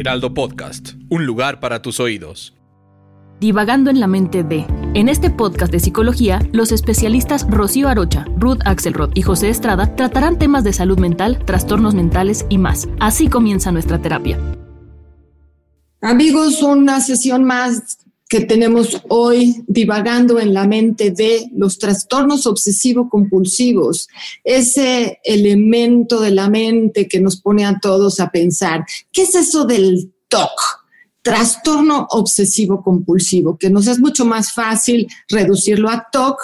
Heraldo Podcast, un lugar para tus oídos. Divagando en la mente de. En este podcast de psicología, los especialistas Rocío Arocha, Ruth Axelrod y José Estrada tratarán temas de salud mental, trastornos mentales y más. Así comienza nuestra terapia. Amigos, una sesión más que tenemos hoy divagando en la mente de los trastornos obsesivo-compulsivos, ese elemento de la mente que nos pone a todos a pensar, ¿qué es eso del TOC? Trastorno obsesivo-compulsivo, que nos es mucho más fácil reducirlo a TOC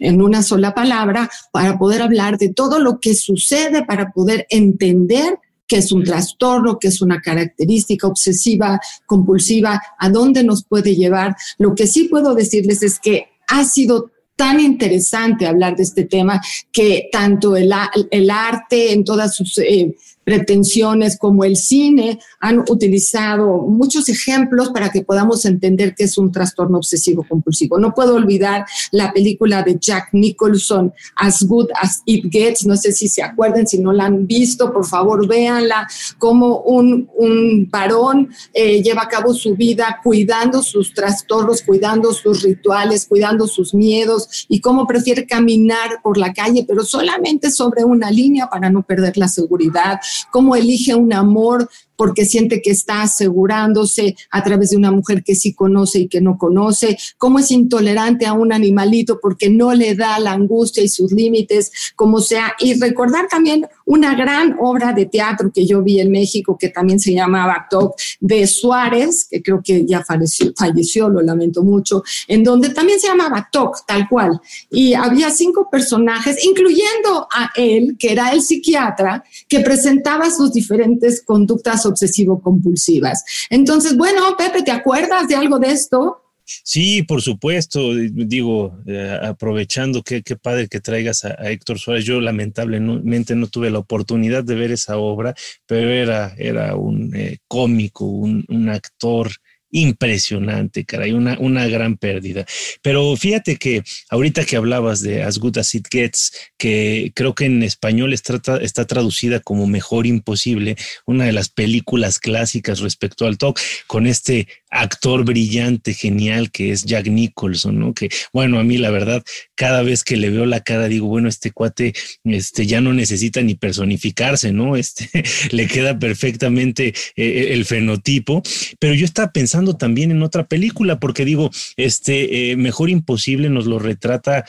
en una sola palabra para poder hablar de todo lo que sucede, para poder entender qué es un trastorno, qué es una característica obsesiva, compulsiva, a dónde nos puede llevar. Lo que sí puedo decirles es que ha sido tan interesante hablar de este tema que tanto el, arte en todas sus eh, pretensiones como el cine han utilizado muchos ejemplos para que podamos entender qué es un trastorno obsesivo compulsivo. No puedo olvidar la película de Jack Nicholson, As Good as It Gets, no sé si se acuerdan, si no la han visto, por favor véanla, como un, un varón eh, lleva a cabo su vida cuidando sus trastornos, cuidando sus rituales, cuidando sus miedos y cómo prefiere caminar por la calle, pero solamente sobre una línea para no perder la seguridad, cómo elige un amor porque siente que está asegurándose a través de una mujer que sí conoce y que no conoce, cómo es intolerante a un animalito porque no le da la angustia y sus límites, como sea, y recordar también una gran obra de teatro que yo vi en México que también se llamaba Top de Suárez, que creo que ya falleció, lo lamento mucho, en donde también se llamaba Toc, tal cual, y había cinco personajes, incluyendo a él, que era el psiquiatra, que presentaba sus diferentes conductas obsesivo-compulsivas. Entonces, bueno, Pepe, ¿te acuerdas de algo de esto? Sí, por supuesto. Digo, eh, aprovechando qué, qué padre que traigas a, Héctor Suárez. Yo lamentablemente no tuve la oportunidad de ver esa obra, pero era, era un eh, cómico, un actor impresionante, caray, una, una gran pérdida. Pero fíjate que ahorita que hablabas de As Good As It Gets, que creo que en español está, está traducida como Mejor Imposible, una de las películas clásicas respecto al talk, con este actor brillante, genial que es Jack Nicholson, ¿no? Que bueno, a mí la verdad, cada vez que le veo la cara digo, bueno, este cuate este, ya no necesita ni personificarse, ¿no? Este, le queda perfectamente eh, eh, el fenotipo, pero yo estaba pensando también en otra película, porque digo, este, eh, Mejor Imposible nos lo retrata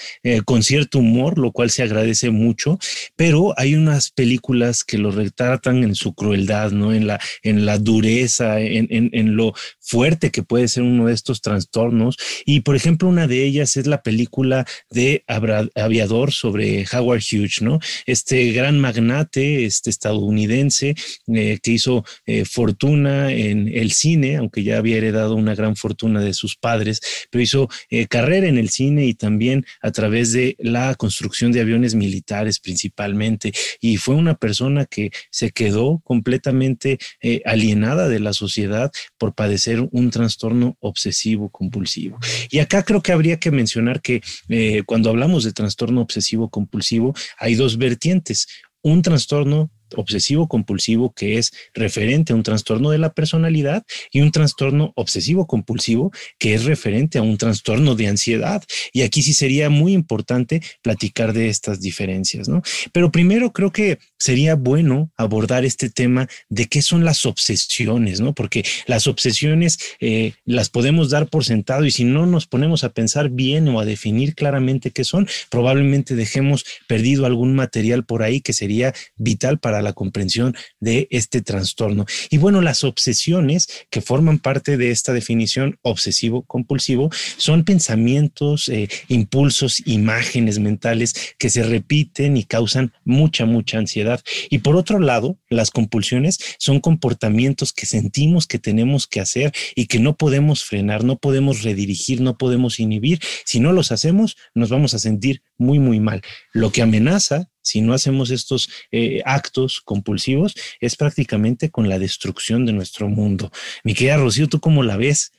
con cierto humor, lo cual se agradece mucho, pero hay unas películas que lo retratan en su crueldad, ¿no? En la, en la dureza, en, en, en lo fuerte que puede ser uno de estos trastornos. Y por ejemplo, una de ellas es la película de Aviador sobre Howard Hughes, ¿no? Este gran magnate este estadounidense eh, que hizo eh, fortuna en el cine, aunque ya había heredado una gran fortuna de sus padres, pero hizo eh, carrera en el cine y también a través de la construcción de aviones militares principalmente. Y fue una persona que se quedó completamente alienada de la sociedad por padecer un un trastorno obsesivo compulsivo. Y acá creo que habría que mencionar que eh, cuando hablamos de trastorno obsesivo compulsivo hay dos vertientes. Un trastorno obsesivo compulsivo que es referente a un trastorno de la personalidad y un trastorno obsesivo compulsivo que es referente a un trastorno de ansiedad. Y aquí sí sería muy importante platicar de estas diferencias, ¿no? Pero primero creo que sería bueno abordar este tema de qué son las obsesiones, ¿no? Porque las obsesiones eh, las podemos dar por sentado y si no nos ponemos a pensar bien o a definir claramente qué son, probablemente dejemos perdido algún material por ahí que sería vital para la comprensión de este trastorno. Y bueno, las obsesiones que forman parte de esta definición obsesivo-compulsivo son pensamientos, eh, impulsos, imágenes mentales que se repiten y causan mucha, mucha ansiedad. Y por otro lado, las compulsiones son comportamientos que sentimos que tenemos que hacer y que no podemos frenar, no podemos redirigir, no podemos inhibir. Si no los hacemos, nos vamos a sentir muy, muy mal. Lo que amenaza si no hacemos estos eh, actos compulsivos, es prácticamente con la destrucción de nuestro mundo. Mi querida Rocío, ¿tú cómo la ves?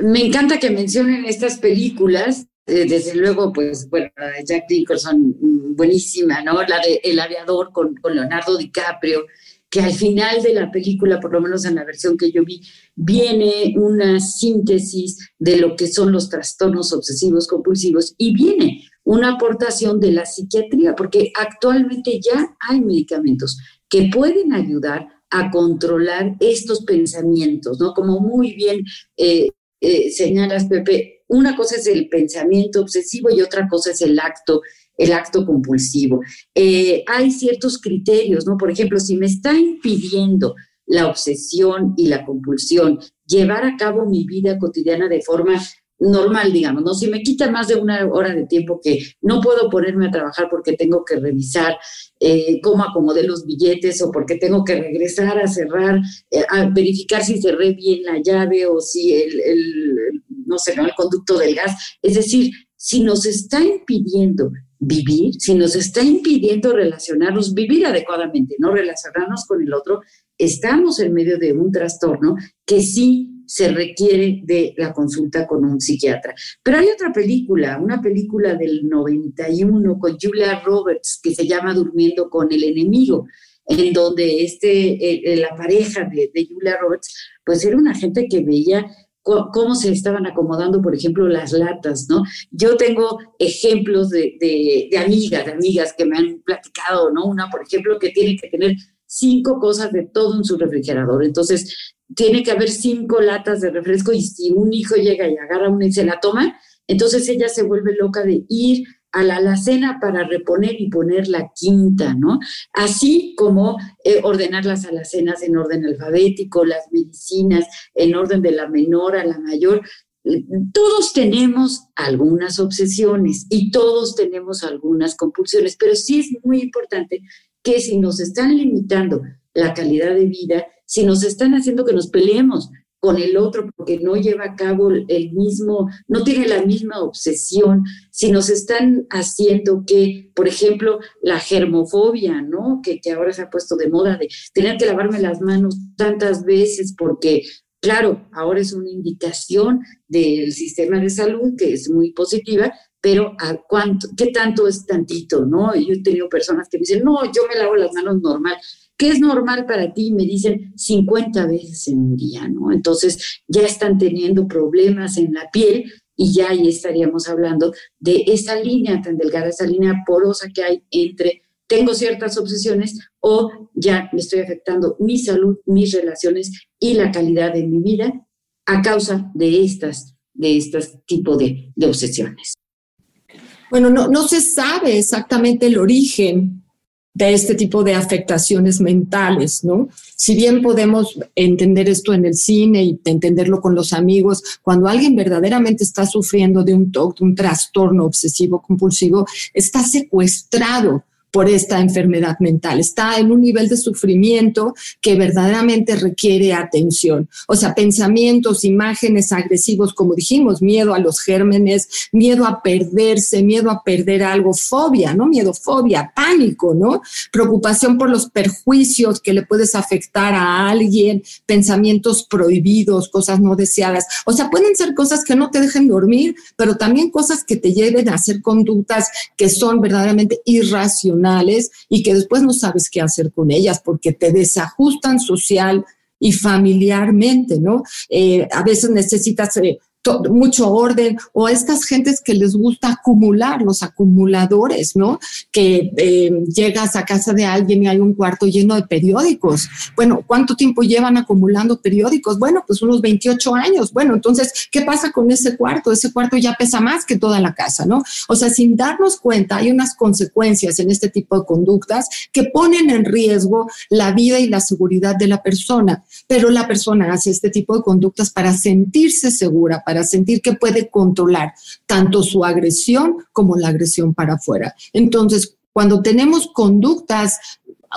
Me encanta que mencionen estas películas. Eh, desde luego, pues, bueno, la de Jack Nicholson, mm, buenísima, ¿no? La de El aviador con, con Leonardo DiCaprio, que al final de la película, por lo menos en la versión que yo vi, viene una síntesis de lo que son los trastornos obsesivos compulsivos y viene una aportación de la psiquiatría, porque actualmente ya hay medicamentos que pueden ayudar a controlar estos pensamientos, ¿no? Como muy bien eh, eh, señalas, Pepe, una cosa es el pensamiento obsesivo y otra cosa es el acto, el acto compulsivo. Eh, hay ciertos criterios, ¿no? Por ejemplo, si me está impidiendo la obsesión y la compulsión llevar a cabo mi vida cotidiana de forma normal, digamos, ¿no? Si me quita más de una hora de tiempo que no puedo ponerme a trabajar porque tengo que revisar eh, cómo acomodé los billetes o porque tengo que regresar a cerrar, eh, a verificar si cerré bien la llave o si el, el no sé, el conducto del gas. Es decir, si nos está impidiendo vivir, si nos está impidiendo relacionarnos, vivir adecuadamente, no relacionarnos con el otro, estamos en medio de un trastorno que sí se requiere de la consulta con un psiquiatra. Pero hay otra película, una película del 91 con Julia Roberts que se llama Durmiendo con el enemigo, en donde este, eh, eh, la pareja de, de Julia Roberts, pues era una gente que veía cómo se estaban acomodando, por ejemplo, las latas, ¿no? Yo tengo ejemplos de, de, de, amigas, de amigas que me han platicado, ¿no? Una, por ejemplo, que tiene que tener cinco cosas de todo en su refrigerador. Entonces, tiene que haber cinco latas de refresco y si un hijo llega y agarra una y se la toma, entonces ella se vuelve loca de ir a la alacena para reponer y poner la quinta, ¿no? Así como eh, ordenar las alacenas en orden alfabético, las medicinas en orden de la menor a la mayor. Todos tenemos algunas obsesiones y todos tenemos algunas compulsiones, pero sí es muy importante que si nos están limitando la calidad de vida, si nos están haciendo que nos peleemos con el otro porque no lleva a cabo el mismo, no tiene la misma obsesión, si nos están haciendo que, por ejemplo, la germofobia, ¿no? Que, que ahora se ha puesto de moda de tener que lavarme las manos tantas veces porque Claro, ahora es una indicación del sistema de salud que es muy positiva, pero ¿a cuánto, qué tanto es tantito, no? Yo he tenido personas que me dicen, no, yo me lavo las manos normal. ¿Qué es normal para ti? Me dicen 50 veces en un día, ¿no? Entonces ya están teniendo problemas en la piel y ya ahí estaríamos hablando de esa línea tan delgada, esa línea porosa que hay entre tengo ciertas obsesiones o ya me estoy afectando mi salud, mis relaciones y la calidad de mi vida a causa de estas, de estos tipos de, de obsesiones. Bueno, no, no se sabe exactamente el origen de este tipo de afectaciones mentales, ¿no? Si bien podemos entender esto en el cine y entenderlo con los amigos, cuando alguien verdaderamente está sufriendo de un TOC, un trastorno obsesivo compulsivo, está secuestrado por esta enfermedad mental. Está en un nivel de sufrimiento que verdaderamente requiere atención. O sea, pensamientos, imágenes agresivos, como dijimos, miedo a los gérmenes, miedo a perderse, miedo a perder algo, fobia, ¿no? Miedo, fobia, pánico, ¿no? Preocupación por los perjuicios que le puedes afectar a alguien, pensamientos prohibidos, cosas no deseadas. O sea, pueden ser cosas que no te dejen dormir, pero también cosas que te lleven a hacer conductas que son verdaderamente irracionales y que después no sabes qué hacer con ellas porque te desajustan social y familiarmente, ¿no? Eh, a veces necesitas eh, mucho orden, o estas gentes que les gusta acumular, los acumuladores, ¿no? Que eh, llegas a casa de alguien y hay un cuarto lleno de periódicos. Bueno, ¿cuánto tiempo llevan acumulando periódicos? Bueno, pues unos 28 años. Bueno, entonces, ¿qué pasa con ese cuarto? Ese cuarto ya pesa más que toda la casa, ¿no? O sea, sin darnos cuenta, hay unas consecuencias en este tipo de conductas que ponen en riesgo la vida y la seguridad de la persona, pero la persona hace este tipo de conductas para sentirse segura, para sentir que puede controlar tanto su agresión como la agresión para afuera. Entonces, cuando tenemos conductas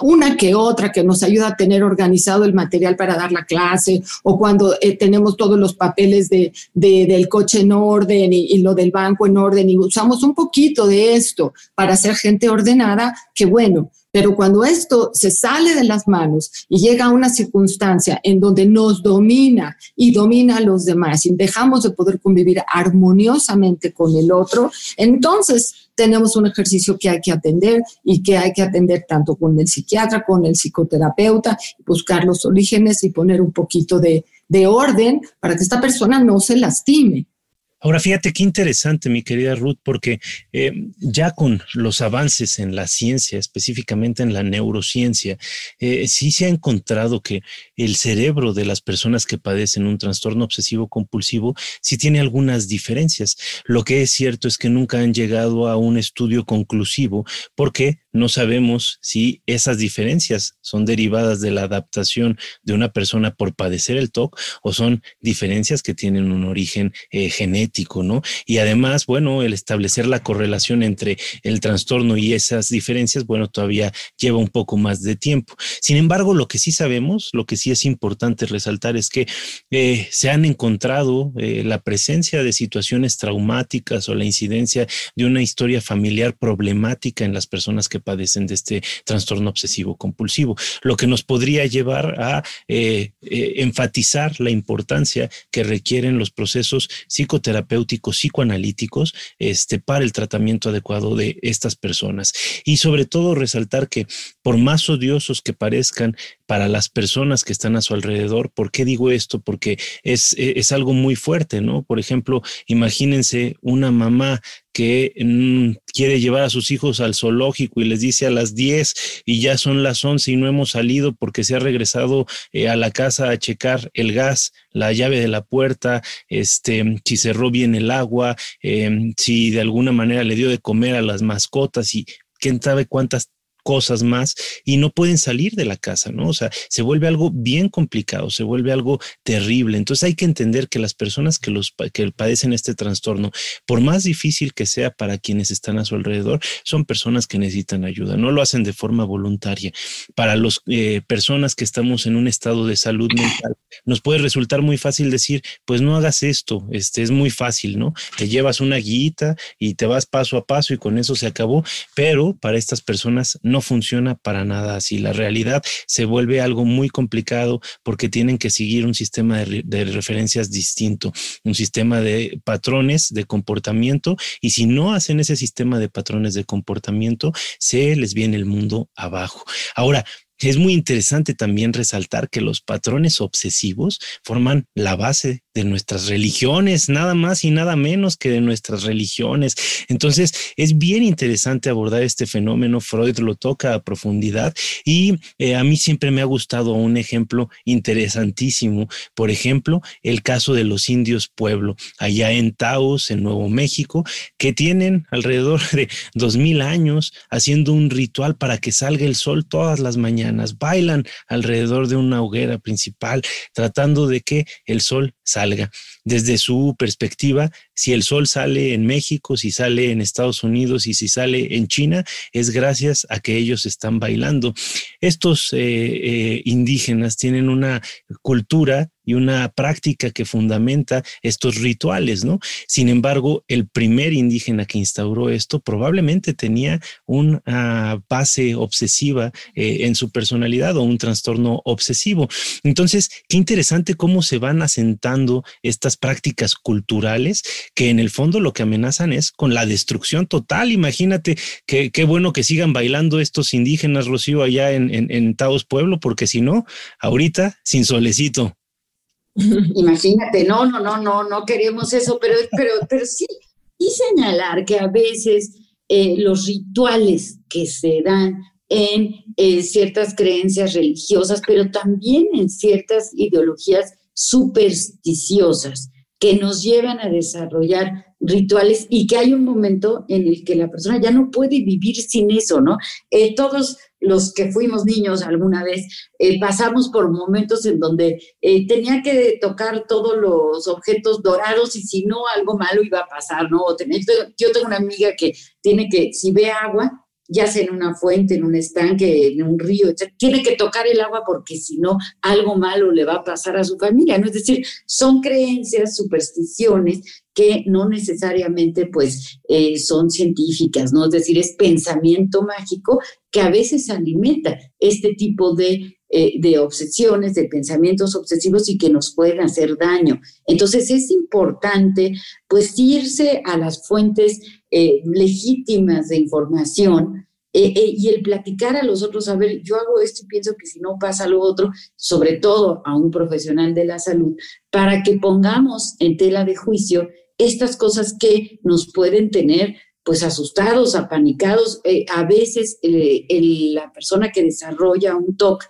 una que otra que nos ayuda a tener organizado el material para dar la clase o cuando eh, tenemos todos los papeles de, del coche en orden y, lo del banco en orden y usamos un poquito de esto para ser gente ordenada, que bueno, pero cuando esto se sale de las manos y llega a una circunstancia en donde nos domina y domina a los demás y dejamos de poder convivir armoniosamente con el otro, entonces tenemos un ejercicio que hay que atender y que hay que atender tanto con el psiquiatra, con el psicoterapeuta, buscar los orígenes y poner un poquito de, de orden para que esta persona no se lastime. Ahora, fíjate qué interesante, mi querida Ruth, porque eh, ya con los avances en la ciencia, específicamente en la neurociencia, eh, sí se ha encontrado que el cerebro de las personas que padecen un trastorno obsesivo compulsivo sí tiene algunas diferencias. Lo que es cierto es que nunca han llegado a un estudio conclusivo porque no sabemos si esas diferencias son derivadas de la adaptación de una persona por padecer el TOC o son diferencias que tienen un origen eh, genético, ¿no? Y además, bueno, el establecer la correlación entre el trastorno y esas diferencias, bueno, todavía lleva un poco más de tiempo. Sin embargo, lo que sí sabemos, lo que sí es importante resaltar es que eh, se han encontrado eh, la presencia de situaciones traumáticas o la incidencia de una historia familiar problemática en las personas que padecen de este trastorno obsesivo compulsivo, lo que nos podría llevar a eh, eh, enfatizar la importancia que requieren los procesos psicoterapéuticos, psicoanalíticos, este, para el tratamiento adecuado de estas personas. Y sobre todo resaltar que por más odiosos que parezcan para las personas que están a su alrededor. ¿Por qué digo esto? Porque es, es algo muy fuerte, ¿no? Por ejemplo, imagínense una mamá que mm, quiere llevar a sus hijos al zoológico y les dice a las 10 y ya son las 11 y no hemos salido porque se ha regresado eh, a la casa a checar el gas, la llave de la puerta, este, si cerró bien el agua, em, si de alguna manera le dio de comer a las mascotas y quién sabe cuántas cosas más y no pueden salir de la casa, ¿no? O sea, se vuelve algo bien complicado, se vuelve algo terrible. Entonces hay que entender que las personas que, los, que padecen este trastorno, por más difícil que sea para quienes están a su alrededor, son personas que necesitan ayuda, no lo hacen de forma voluntaria. Para las eh, personas que estamos en un estado de salud mental, nos puede resultar muy fácil decir, pues no hagas esto, este es muy fácil, ¿no? Te llevas una guita y te vas paso a paso y con eso se acabó, pero para estas personas no funciona para nada así. La realidad se vuelve algo muy complicado porque tienen que seguir un sistema de, referencias distinto, un sistema de patrones de comportamiento y si no hacen ese sistema de patrones de comportamiento, se les viene el mundo abajo. Ahora, es muy interesante también resaltar que los patrones obsesivos forman la base de nuestras religiones, nada más y nada menos que de nuestras religiones. Entonces, es bien interesante abordar este fenómeno. Freud lo toca a profundidad y eh, a mí siempre me ha gustado un ejemplo interesantísimo. Por ejemplo, el caso de los indios pueblo, allá en Taos, en Nuevo México, que tienen alrededor de dos mil años haciendo un ritual para que salga el sol todas las mañanas. Bailan alrededor de una hoguera principal, tratando de que el sol salga. Desde su perspectiva, si el sol sale en México, si sale en Estados Unidos y si sale en China, es gracias a que ellos están bailando. Estos eh, eh, indígenas tienen una cultura y una práctica que fundamenta estos rituales, ¿no? Sin embargo, el primer indígena que instauró esto probablemente tenía una base obsesiva eh, en su personalidad o un trastorno obsesivo. Entonces, qué interesante cómo se van asentando estas prácticas culturales que en el fondo lo que amenazan es con la destrucción total. Imagínate qué bueno que sigan bailando estos indígenas, Rocío, allá en, en, en Taos Pueblo, porque si no, ahorita sin solecito. Imagínate, no, no, no, no, no queremos eso, pero, pero, pero sí, y señalar que a veces eh, los rituales que se dan en eh, ciertas creencias religiosas, pero también en ciertas ideologías supersticiosas que nos llevan a desarrollar rituales y que hay un momento en el que la persona ya no puede vivir sin eso, ¿no? Eh, todos los que fuimos niños alguna vez eh, pasamos por momentos en donde eh, tenía que tocar todos los objetos dorados y si no algo malo iba a pasar, ¿no? yo tengo una amiga que tiene que, si ve agua, ya sea en una fuente, en un estanque, en un río, tiene que tocar el agua porque si no, algo malo le va a pasar a su familia, ¿no? Es decir, son creencias, supersticiones que no necesariamente pues eh, son científicas, ¿no? Es decir, es pensamiento mágico que a veces alimenta este tipo de, eh, de obsesiones, de pensamientos obsesivos y que nos pueden hacer daño. Entonces es importante pues irse a las fuentes eh, legítimas de información eh, eh, y el platicar a los otros, a ver, yo hago esto y pienso que si no pasa lo otro, sobre todo a un profesional de la salud, para que pongamos en tela de juicio estas cosas que nos pueden tener pues asustados, apanicados. a veces la persona que desarrolla un TOC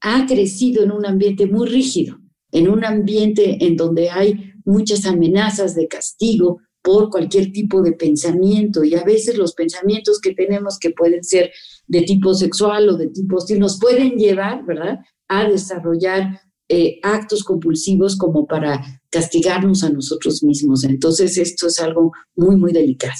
ha crecido en un ambiente muy rígido, en un ambiente en donde hay muchas amenazas de castigo, por cualquier tipo de pensamiento y a veces los pensamientos que tenemos que pueden ser de tipo sexual o de tipo hostil nos pueden llevar, ¿verdad?, a desarrollar eh, actos compulsivos como para castigarnos a nosotros mismos. Entonces esto es algo muy, muy delicado.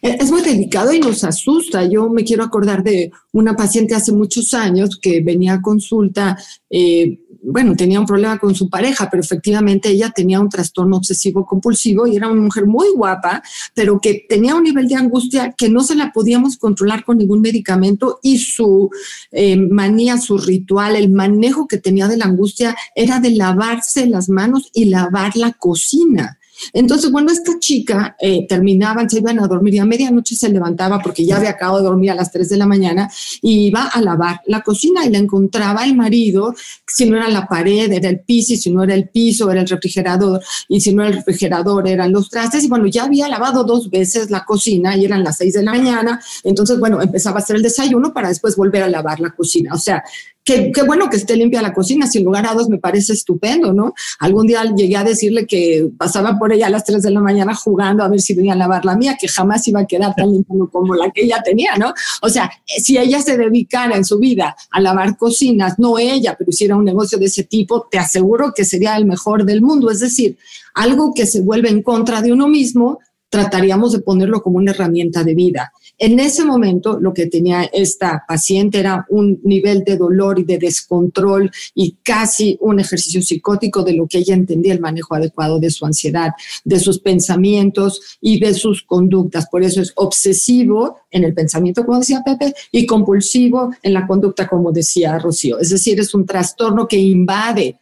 Es muy delicado y nos asusta. Yo me quiero acordar de una paciente hace muchos años que venía a consulta, eh, bueno, tenía un problema con su pareja, pero efectivamente ella tenía un trastorno obsesivo compulsivo y era una mujer muy guapa, pero que tenía un nivel de angustia que no se la podíamos controlar con ningún medicamento y su eh, manía, su ritual, el manejo que tenía de la angustia era de lavarse las manos y lavar la cocina. Entonces, bueno, esta chica eh, terminaban, se iban a dormir y a medianoche se levantaba porque ya había acabado de dormir a las 3 de la mañana y iba a lavar la cocina y la encontraba el marido, si no era la pared, era el piso, y si no era el piso, era el refrigerador, y si no era el refrigerador, eran los trastes. Y bueno, ya había lavado dos veces la cocina y eran las 6 de la mañana. Entonces, bueno, empezaba a hacer el desayuno para después volver a lavar la cocina. O sea, Qué, bueno que esté limpia la cocina, sin lugar a dos me parece estupendo, ¿no? Algún día llegué a decirle que pasaba por ella a las 3 de la mañana jugando a ver si venía a lavar la mía, que jamás iba a quedar tan limpia como la que ella tenía, ¿no? O sea, si ella se dedicara en su vida a lavar cocinas, no ella, pero hiciera un negocio de ese tipo, te aseguro que sería el mejor del mundo. Es decir, algo que se vuelve en contra de uno mismo, trataríamos de ponerlo como una herramienta de vida. En ese momento lo que tenía esta paciente era un nivel de dolor y de descontrol y casi un ejercicio psicótico de lo que ella entendía el manejo adecuado de su ansiedad, de sus pensamientos y de sus conductas. Por eso es obsesivo en el pensamiento, como decía Pepe, y compulsivo en la conducta, como decía Rocío. Es decir, es un trastorno que invade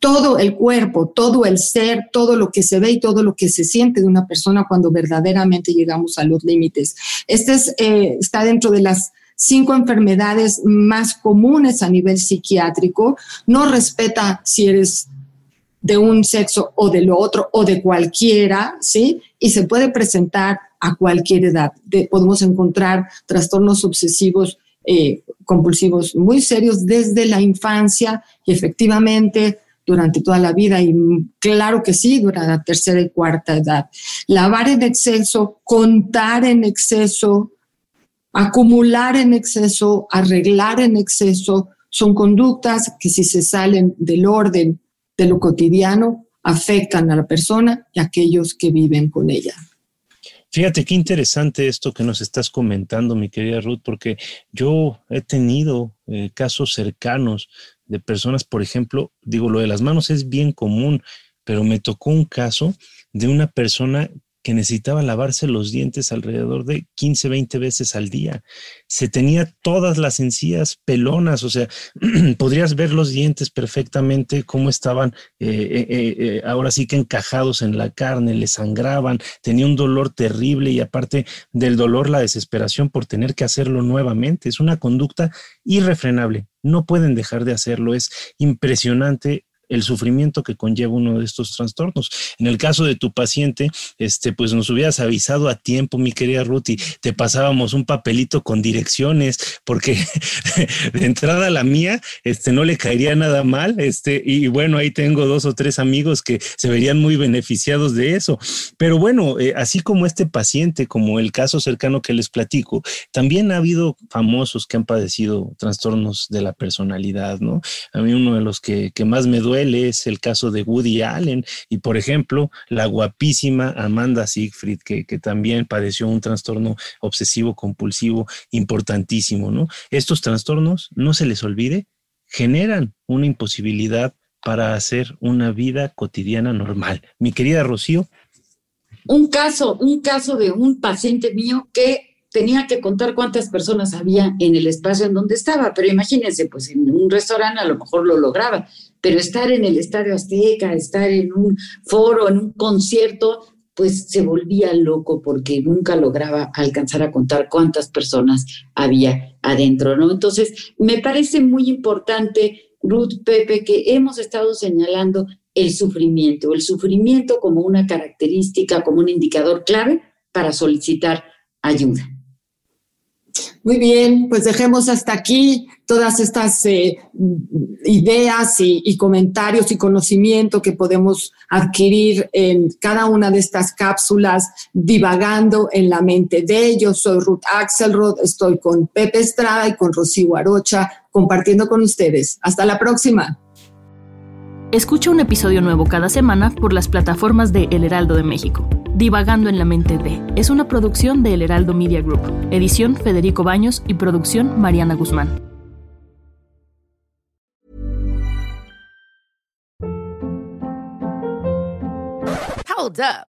todo el cuerpo, todo el ser, todo lo que se ve y todo lo que se siente de una persona cuando verdaderamente llegamos a los límites. Este es, eh, está dentro de las cinco enfermedades más comunes a nivel psiquiátrico. No respeta si eres de un sexo o de lo otro o de cualquiera, ¿sí? Y se puede presentar a cualquier edad. podemos encontrar trastornos obsesivos eh, compulsivos muy serios desde la infancia y efectivamente durante toda la vida y claro que sí, durante la tercera y cuarta edad. Lavar en exceso, contar en exceso, acumular en exceso, arreglar en exceso, son conductas que si se salen del orden de lo cotidiano, afectan a la persona y a aquellos que viven con ella. Fíjate qué interesante esto que nos estás comentando, mi querida Ruth, porque yo he tenido eh, casos cercanos de personas, por ejemplo, digo, lo de las manos es bien común, pero me tocó un caso de una persona que necesitaba lavarse los dientes alrededor de 15, 20 veces al día. Se tenía todas las encías pelonas, o sea, podrías ver los dientes perfectamente cómo estaban eh, eh, eh, ahora sí que encajados en la carne, le sangraban, tenía un dolor terrible y aparte del dolor la desesperación por tener que hacerlo nuevamente. Es una conducta irrefrenable, no pueden dejar de hacerlo, es impresionante el sufrimiento que conlleva uno de estos trastornos. En el caso de tu paciente, este, pues nos hubieras avisado a tiempo, mi querida Ruth, y te pasábamos un papelito con direcciones, porque de entrada la mía, este, no le caería nada mal, este, y bueno, ahí tengo dos o tres amigos que se verían muy beneficiados de eso. Pero bueno, eh, así como este paciente, como el caso cercano que les platico, también ha habido famosos que han padecido trastornos de la personalidad, ¿no? A mí uno de los que, que más me duele es el caso de Woody Allen y, por ejemplo, la guapísima Amanda Siegfried, que, que también padeció un trastorno obsesivo compulsivo importantísimo, ¿no? Estos trastornos, no se les olvide, generan una imposibilidad para hacer una vida cotidiana normal. Mi querida Rocío. Un caso, un caso de un paciente mío que tenía que contar cuántas personas había en el espacio en donde estaba, pero imagínense, pues en un restaurante a lo mejor lo lograba, pero estar en el Estadio Azteca, estar en un foro, en un concierto, pues se volvía loco porque nunca lograba alcanzar a contar cuántas personas había adentro, ¿no? Entonces, me parece muy importante, Ruth Pepe, que hemos estado señalando el sufrimiento, el sufrimiento como una característica, como un indicador clave para solicitar ayuda. Muy bien, pues dejemos hasta aquí todas estas eh, ideas y, comentarios y conocimiento que podemos adquirir en cada una de estas cápsulas divagando en la mente de ellos. Soy Ruth Axelrod, estoy con Pepe Estrada y con Rocío Arocha compartiendo con ustedes. Hasta la próxima. Escucha un episodio nuevo cada semana por las plataformas de El Heraldo de México. Divagando en la mente de es una producción de El Heraldo Media Group, edición Federico Baños y producción Mariana Guzmán. Hold up.